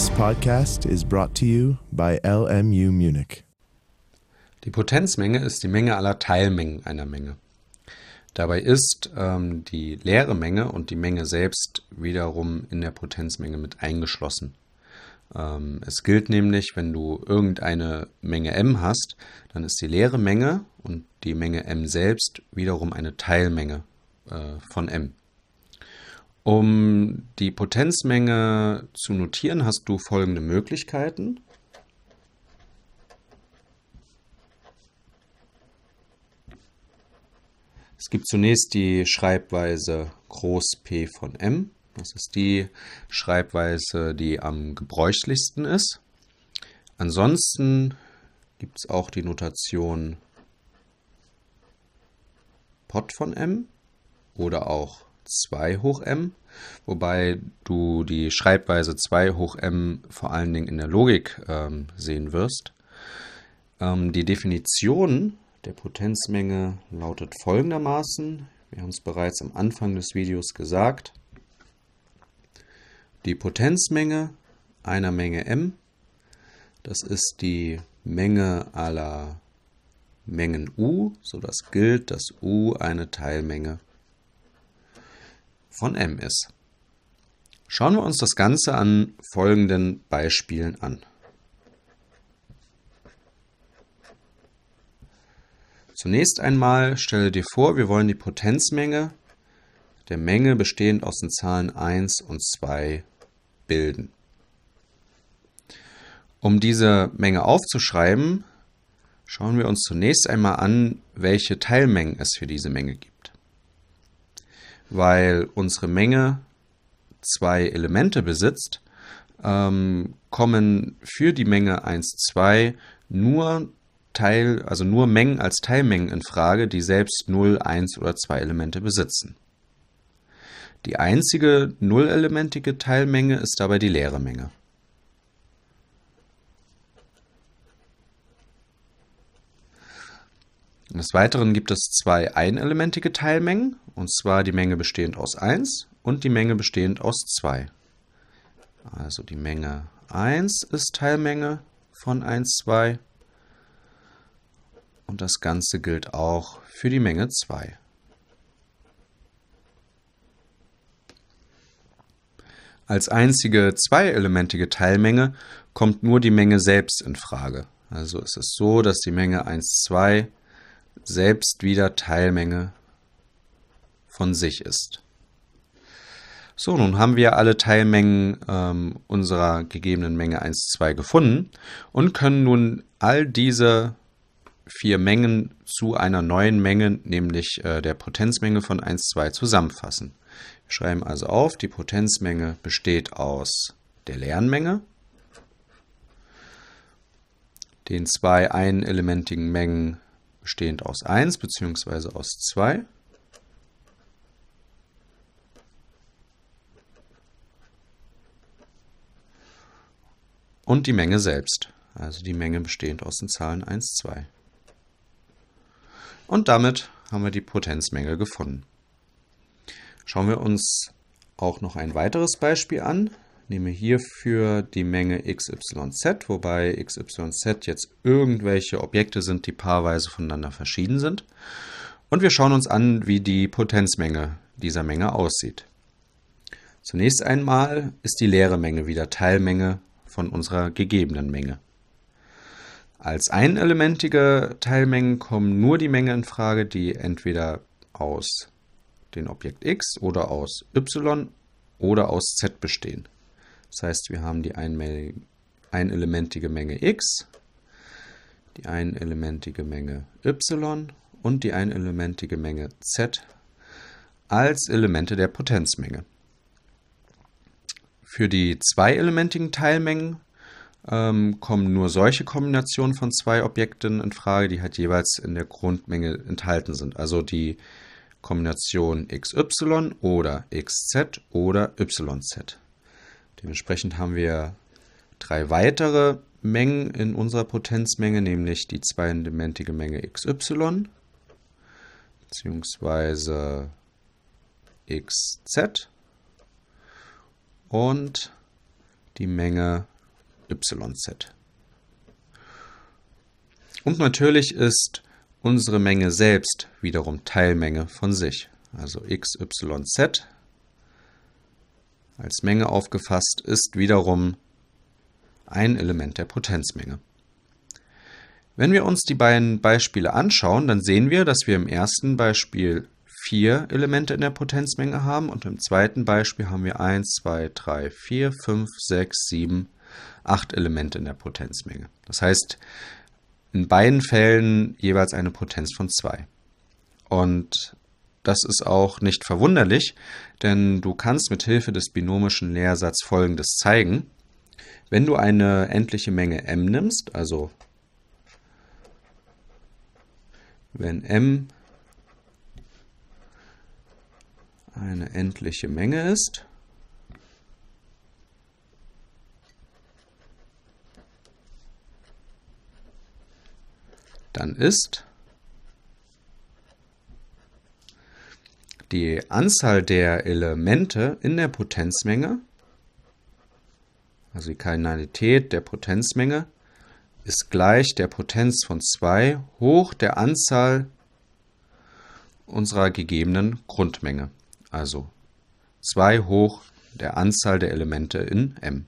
This podcast is brought to you by LMU Munich. Die Potenzmenge ist die Menge aller Teilmengen einer Menge. Dabei ist ähm, die leere Menge und die Menge selbst wiederum in der Potenzmenge mit eingeschlossen. Ähm, es gilt nämlich, wenn du irgendeine Menge m hast, dann ist die leere Menge und die Menge m selbst wiederum eine Teilmenge äh, von m. Um die Potenzmenge zu notieren, hast du folgende Möglichkeiten. Es gibt zunächst die Schreibweise Groß P von M. Das ist die Schreibweise, die am gebräuchlichsten ist. Ansonsten gibt es auch die Notation Pot von M oder auch 2 hoch m, wobei du die Schreibweise 2 hoch m vor allen Dingen in der Logik ähm, sehen wirst. Ähm, die Definition der Potenzmenge lautet folgendermaßen. Wir haben es bereits am Anfang des Videos gesagt. Die Potenzmenge einer Menge m, das ist die Menge aller Mengen u, sodass gilt, dass u eine Teilmenge von m ist. Schauen wir uns das Ganze an folgenden Beispielen an. Zunächst einmal stelle dir vor, wir wollen die Potenzmenge der Menge bestehend aus den Zahlen 1 und 2 bilden. Um diese Menge aufzuschreiben, schauen wir uns zunächst einmal an, welche Teilmengen es für diese Menge gibt. Weil unsere Menge zwei Elemente besitzt, ähm, kommen für die Menge 1, 2 nur Teil, also nur Mengen als Teilmengen in Frage, die selbst 0, 1 oder 2 Elemente besitzen. Die einzige nullelementige Teilmenge ist dabei die leere Menge. Des Weiteren gibt es zwei einelementige Teilmengen, und zwar die Menge bestehend aus 1 und die Menge bestehend aus 2. Also die Menge 1 ist Teilmenge von 1, 2 und das Ganze gilt auch für die Menge 2. Als einzige zweielementige Teilmenge kommt nur die Menge selbst in Frage. Also es ist so, dass die Menge 1, 2 selbst wieder Teilmenge von sich ist. So, nun haben wir alle Teilmengen ähm, unserer gegebenen Menge 1, 2 gefunden und können nun all diese vier Mengen zu einer neuen Menge, nämlich äh, der Potenzmenge von 1, 2 zusammenfassen. Wir schreiben also auf, die Potenzmenge besteht aus der leeren Menge, den zwei einelementigen Mengen bestehend aus 1 bzw. aus 2 und die Menge selbst, also die Menge bestehend aus den Zahlen 1, 2. Und damit haben wir die Potenzmenge gefunden. Schauen wir uns auch noch ein weiteres Beispiel an. Nehme hierfür die Menge XYZ, wobei XYZ jetzt irgendwelche Objekte sind, die paarweise voneinander verschieden sind. Und wir schauen uns an, wie die Potenzmenge dieser Menge aussieht. Zunächst einmal ist die leere Menge wieder Teilmenge von unserer gegebenen Menge. Als einelementige Teilmengen kommen nur die Mengen in Frage, die entweder aus den Objekt x oder aus y oder aus z bestehen. Das heißt, wir haben die einelementige Menge x, die einelementige Menge y und die einelementige Menge z als Elemente der Potenzmenge. Für die zweielementigen Teilmengen ähm, kommen nur solche Kombinationen von zwei Objekten in Frage, die halt jeweils in der Grundmenge enthalten sind. Also die Kombination xy oder xz oder yz. Dementsprechend haben wir drei weitere Mengen in unserer Potenzmenge, nämlich die zweielementige Menge xy die Menge YZ. Und natürlich ist unsere Menge selbst wiederum Teilmenge von sich. Also XYZ als Menge aufgefasst ist wiederum ein Element der Potenzmenge. Wenn wir uns die beiden Beispiele anschauen, dann sehen wir, dass wir im ersten Beispiel vier Elemente in der Potenzmenge haben und im zweiten Beispiel haben wir 1, 2, 3, 4, 5, 6, 7, 8 Elemente in der Potenzmenge. Das heißt, in beiden Fällen jeweils eine Potenz von 2. Und das ist auch nicht verwunderlich, denn du kannst mit Hilfe des binomischen Lehrsatzes folgendes zeigen. Wenn du eine endliche Menge m nimmst, also wenn m eine endliche Menge ist, dann ist die Anzahl der Elemente in der Potenzmenge, also die Kardinalität der Potenzmenge, ist gleich der Potenz von 2 hoch der Anzahl unserer gegebenen Grundmenge, also 2 hoch der Anzahl der Elemente in M.